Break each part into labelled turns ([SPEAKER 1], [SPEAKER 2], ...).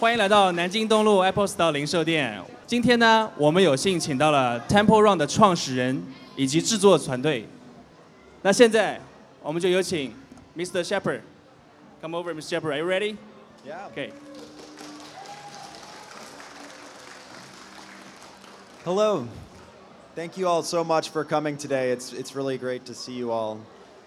[SPEAKER 1] 欢迎来到南京东路 Apple Store 零售店。今天呢，我们有幸请到了 Temple Run 的创始人以及制作团队。那现在我们就有请 Mr. Shepherd。Come over, Mr. Shepherd. Are you ready?
[SPEAKER 2] Yeah.
[SPEAKER 1] Okay.
[SPEAKER 2] Hello. Thank you all so much for coming today. It's, it's really great to see you all.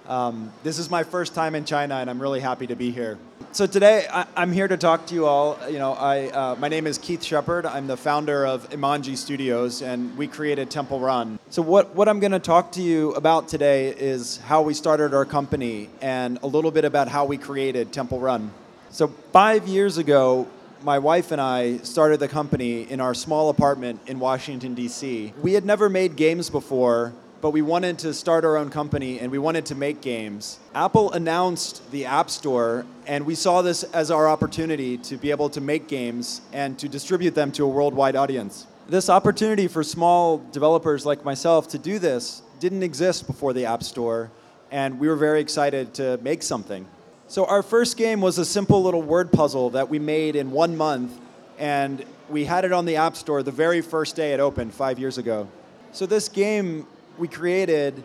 [SPEAKER 2] Um, this is my first time in China, and I'm really happy to be here. So today, I, I'm here to talk to you all. You know, I, uh, my name is Keith Shepherd. I'm the founder of Imangi Studios, and we created Temple Run. So what, what I'm going to talk to you about today is how we started our company and a little bit about how we created Temple Run. So five years ago, my wife and I started the company in our small apartment in Washington, D.C. We had never made games before, but we wanted to start our own company and we wanted to make games. Apple announced the App Store, and we saw this as our opportunity to be able to make games and to distribute them to a worldwide audience. This opportunity for small developers like myself to do this didn't exist before the App Store, and we were very excited to make something. So our first game was a simple little word puzzle that we made in one month, and we had it on the App Store the very first day it opened five years ago. So this game we created,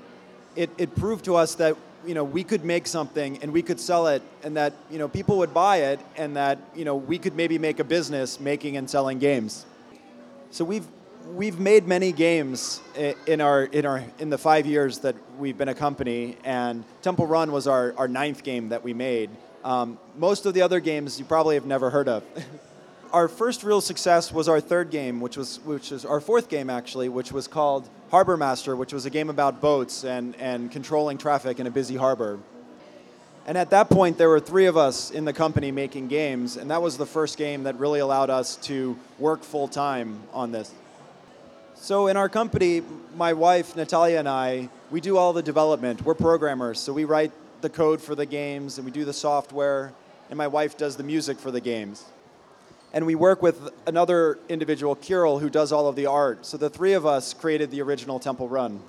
[SPEAKER 2] it, it proved to us that you know we could make something and we could sell it, and that you know people would buy it, and that you know we could maybe make a business making and selling games. So we've we've made many games in our in our in the five years that we've been a company, and Temple Run was our, our ninth game that we made. Um, most of the other games you probably have never heard of. our first real success was our third game, which was which was our fourth game actually, which was called Harbor Master, which was a game about boats and, and controlling traffic in a busy harbor. And at that point, there were three of us in the company making games, and that was the first game that really allowed us to work full time on this. So in our company, my wife Natalia and I, we do all the development. We're programmers, so we write the code for the games and we do the software, and my wife does the music for the games. And we work with another individual, Kirill, who does all of the art. So the three of us created the original Temple Run.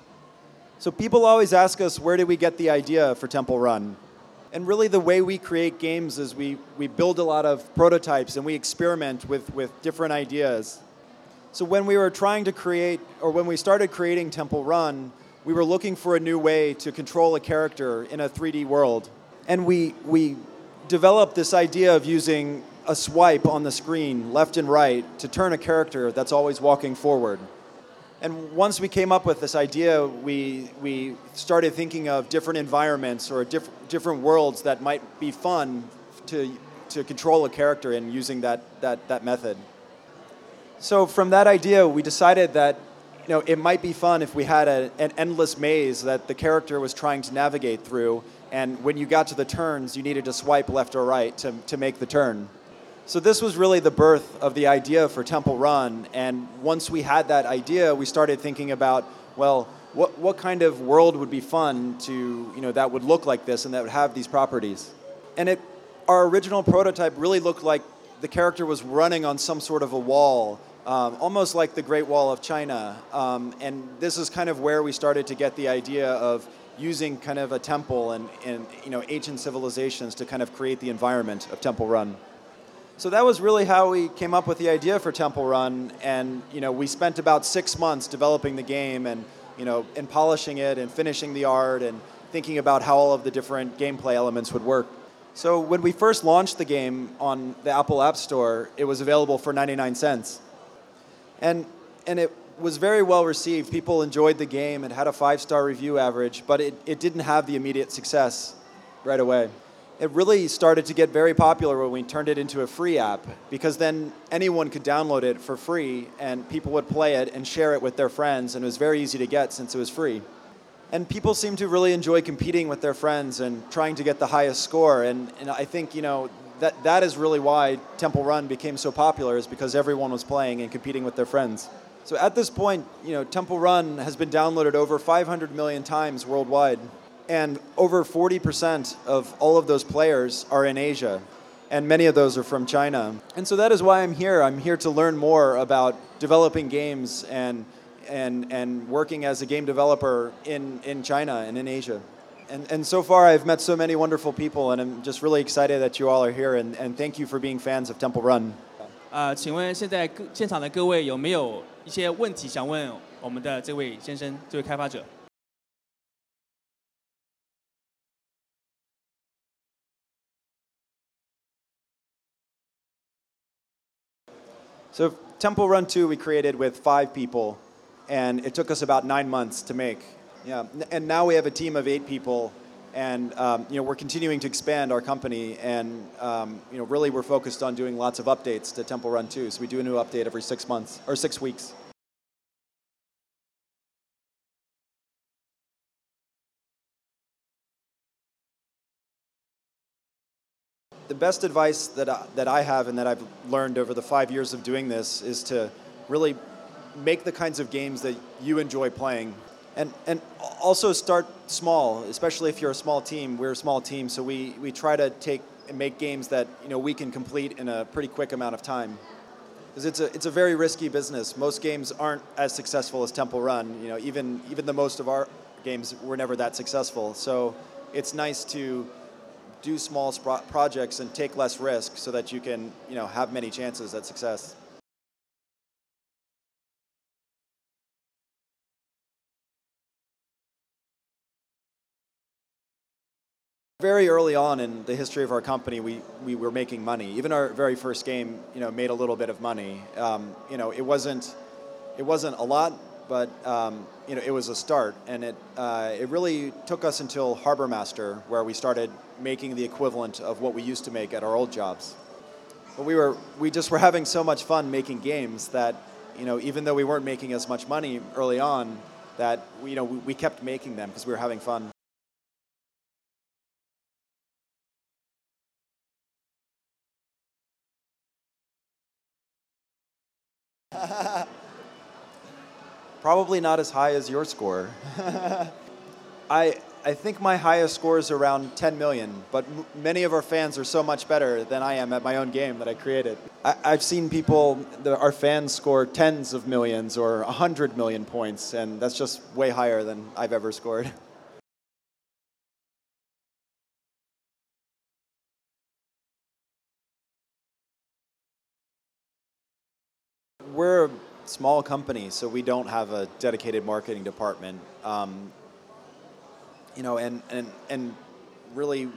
[SPEAKER 2] So people always ask us, where did we get the idea for Temple Run? And really, the way we create games is we, we build a lot of prototypes and we experiment with, with different ideas. So when we were trying to create, or when we started creating Temple Run, we were looking for a new way to control a character in a 3D world. And we, we developed this idea of using a swipe on the screen, left and right, to turn a character that's always walking forward. And once we came up with this idea, we, we started thinking of different environments or diff- different worlds that might be fun to, to control a character in using that, that, that method. So from that idea, we decided that you know, it might be fun if we had a, an endless maze that the character was trying to navigate through, and when you got to the turns, you needed to swipe left or right to, to make the turn. So this was really the birth of the idea for Temple Run. And once we had that idea, we started thinking about, well, what, what kind of world would be fun to, you know, that would look like this and that would have these properties. And it, our original prototype really looked like the character was running on some sort of a wall, um, almost like the Great Wall of China. Um, and this is kind of where we started to get the idea of using kind of a temple and, and you know, ancient civilizations to kind of create the environment of Temple Run. So that was really how we came up with the idea for Temple Run, and you know we spent about six months developing the game and you know and polishing it and finishing the art and thinking about how all of the different gameplay elements would work. So when we first launched the game on the Apple App Store, it was available for 99 cents, and and it was very well received. People enjoyed the game. It had a five star review average, but it, it didn't have the immediate success right away it really started to get very popular when we turned it into a free app because then anyone could download it for free and people would play it and share it with their friends and it was very easy to get since it was free. And people seem to really enjoy competing with their friends and trying to get the highest score and, and I think, you know, that, that is really why Temple Run became so popular is because everyone was playing and competing with their friends. So at this point, you know, Temple Run has been downloaded over 500 million times worldwide. And over 40% of all of those players are in Asia, and many of those are from China. And so that is why I'm here. I'm here to learn more about developing games and, and, and working as a game developer in, in China and in Asia. And, and so far, I've met so many wonderful people, and I'm just really excited that you all are here. And, and thank you for being fans of Temple Run.
[SPEAKER 1] 呃，请问现在各现场的各位有没有一些问题想问我们的这位先生，这位开发者？
[SPEAKER 2] So Temple Run 2 we created with five people, and it took us about nine months to make. Yeah, and now we have a team of eight people, and um, you know we're continuing to expand our company, and um, you know really we're focused on doing lots of updates to Temple Run 2. So we do a new update every six months or six weeks. Best advice that I, that I have and that I've learned over the five years of doing this is to really make the kinds of games that you enjoy playing. And, and also start small, especially if you're a small team. We're a small team, so we, we try to take and make games that you know, we can complete in a pretty quick amount of time. Because it's a, it's a very risky business. Most games aren't as successful as Temple Run. You know, even, even the most of our games were never that successful. So it's nice to do small spro- projects and take less risk so that you can you know have many chances at success. Very early on in the history of our company we, we were making money. Even our very first game you know made a little bit of money. Um, you know it wasn't it wasn't a lot but um, you know it was a start and it uh, it really took us until harbor master where we started making the equivalent of what we used to make at our old jobs. But we were we just were having so much fun making games that you know even though we weren't making as much money early on that you know we, we kept making them because we were having fun Probably not as high as your score. I, I think my highest score is around 10 million, but m- many of our fans are so much better than I am at my own game that I created. I, I've seen people, the, our fans score tens of millions or 100 million points, and that's just way higher than I've ever scored. small company, so we don't have a dedicated marketing department. Um, you know, and, and, and really,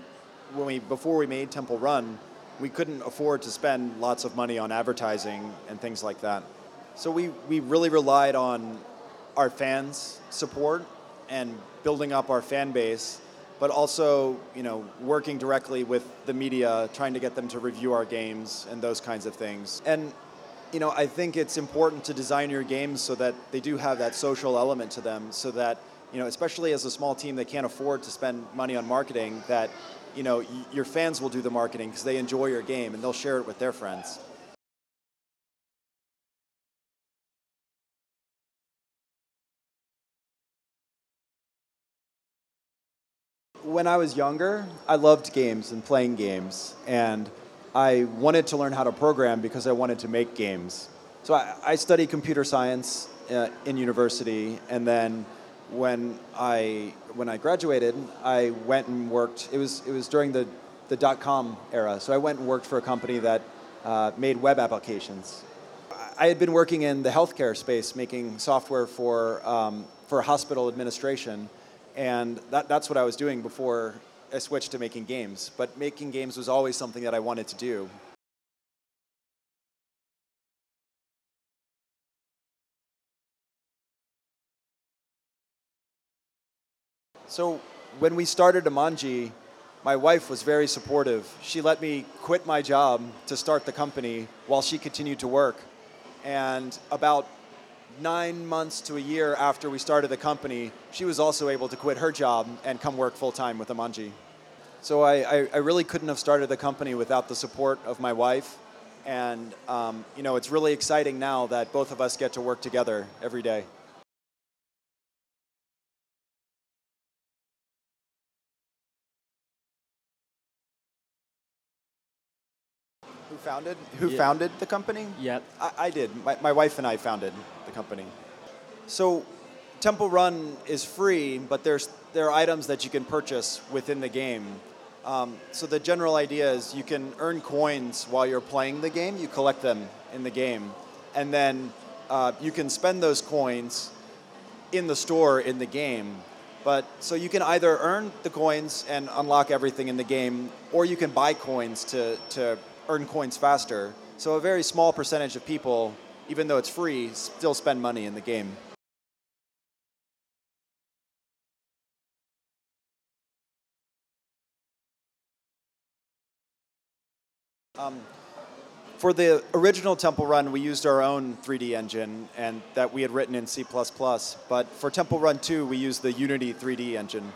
[SPEAKER 2] when we before we made Temple Run, we couldn't afford to spend lots of money on advertising and things like that. So we, we really relied on our fans' support and building up our fan base, but also, you know, working directly with the media, trying to get them to review our games and those kinds of things. And you know, I think it's important to design your games so that they do have that social element to them, so that you know, especially as a small team that can't afford to spend money on marketing, that you know, y- your fans will do the marketing because they enjoy your game and they'll share it with their friends. When I was younger, I loved games and playing games, and I wanted to learn how to program because I wanted to make games. So I, I studied computer science uh, in university, and then when I when I graduated, I went and worked. It was it was during the the dot com era, so I went and worked for a company that uh, made web applications. I had been working in the healthcare space, making software for um, for hospital administration, and that, that's what I was doing before I switched to making games. But making games was always something that I wanted to do. So when we started Imangi, my wife was very supportive. She let me quit my job to start the company while she continued to work. And about nine months to a year after we started the company, she was also able to quit her job and come work full time with Imangi. So I, I, I really couldn't have started the company without the support of my wife. And um, you know, it's really exciting now that both of us get to work together every day. Who founded? Who
[SPEAKER 1] Yeah.
[SPEAKER 2] founded the company?
[SPEAKER 1] Yeah.
[SPEAKER 2] I, I did. My, my wife and I founded the company. So, Temple Run is free, but there's there are items that you can purchase within the game. Um, so the general idea is you can earn coins while you're playing the game. You collect them in the game, and then uh, you can spend those coins in the store in the game. But so you can either earn the coins and unlock everything in the game, or you can buy coins to, to earn coins faster. So a very small percentage of people, even though it's free, still spend money in the game. Um, for the original Temple Run, we used our own 3D engine and that we had written in C++. But for Temple Run 2, we used the Unity 3D engine.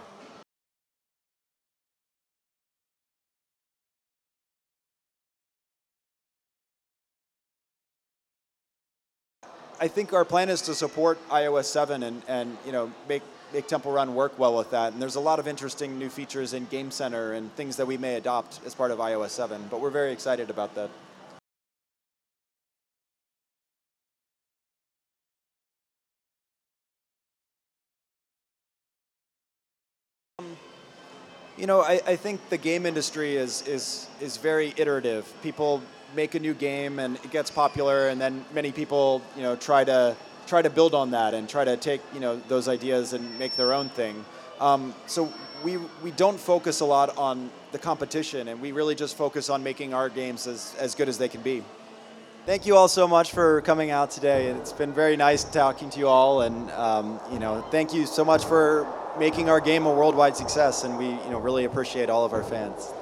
[SPEAKER 2] I think our plan is to support iOS 7 and, and you know make make Temple Run work well with that. And there's a lot of interesting new features in Game Center and things that we may adopt as part of iOS 7. But we're very excited about that. You know, I, I think the game industry is, is, is very iterative. People make a new game and it gets popular, and then many people, you know, try to try to build on that and try to take, you know, those ideas and make their own thing. Um, so we we don't focus a lot on the competition, and we really just focus on making our games as, as good as they can be. Thank you all so much for coming out today. And it's been very nice talking to you all, and um, you know, thank you so much for making our game a worldwide success, and we you know really appreciate all of our fans.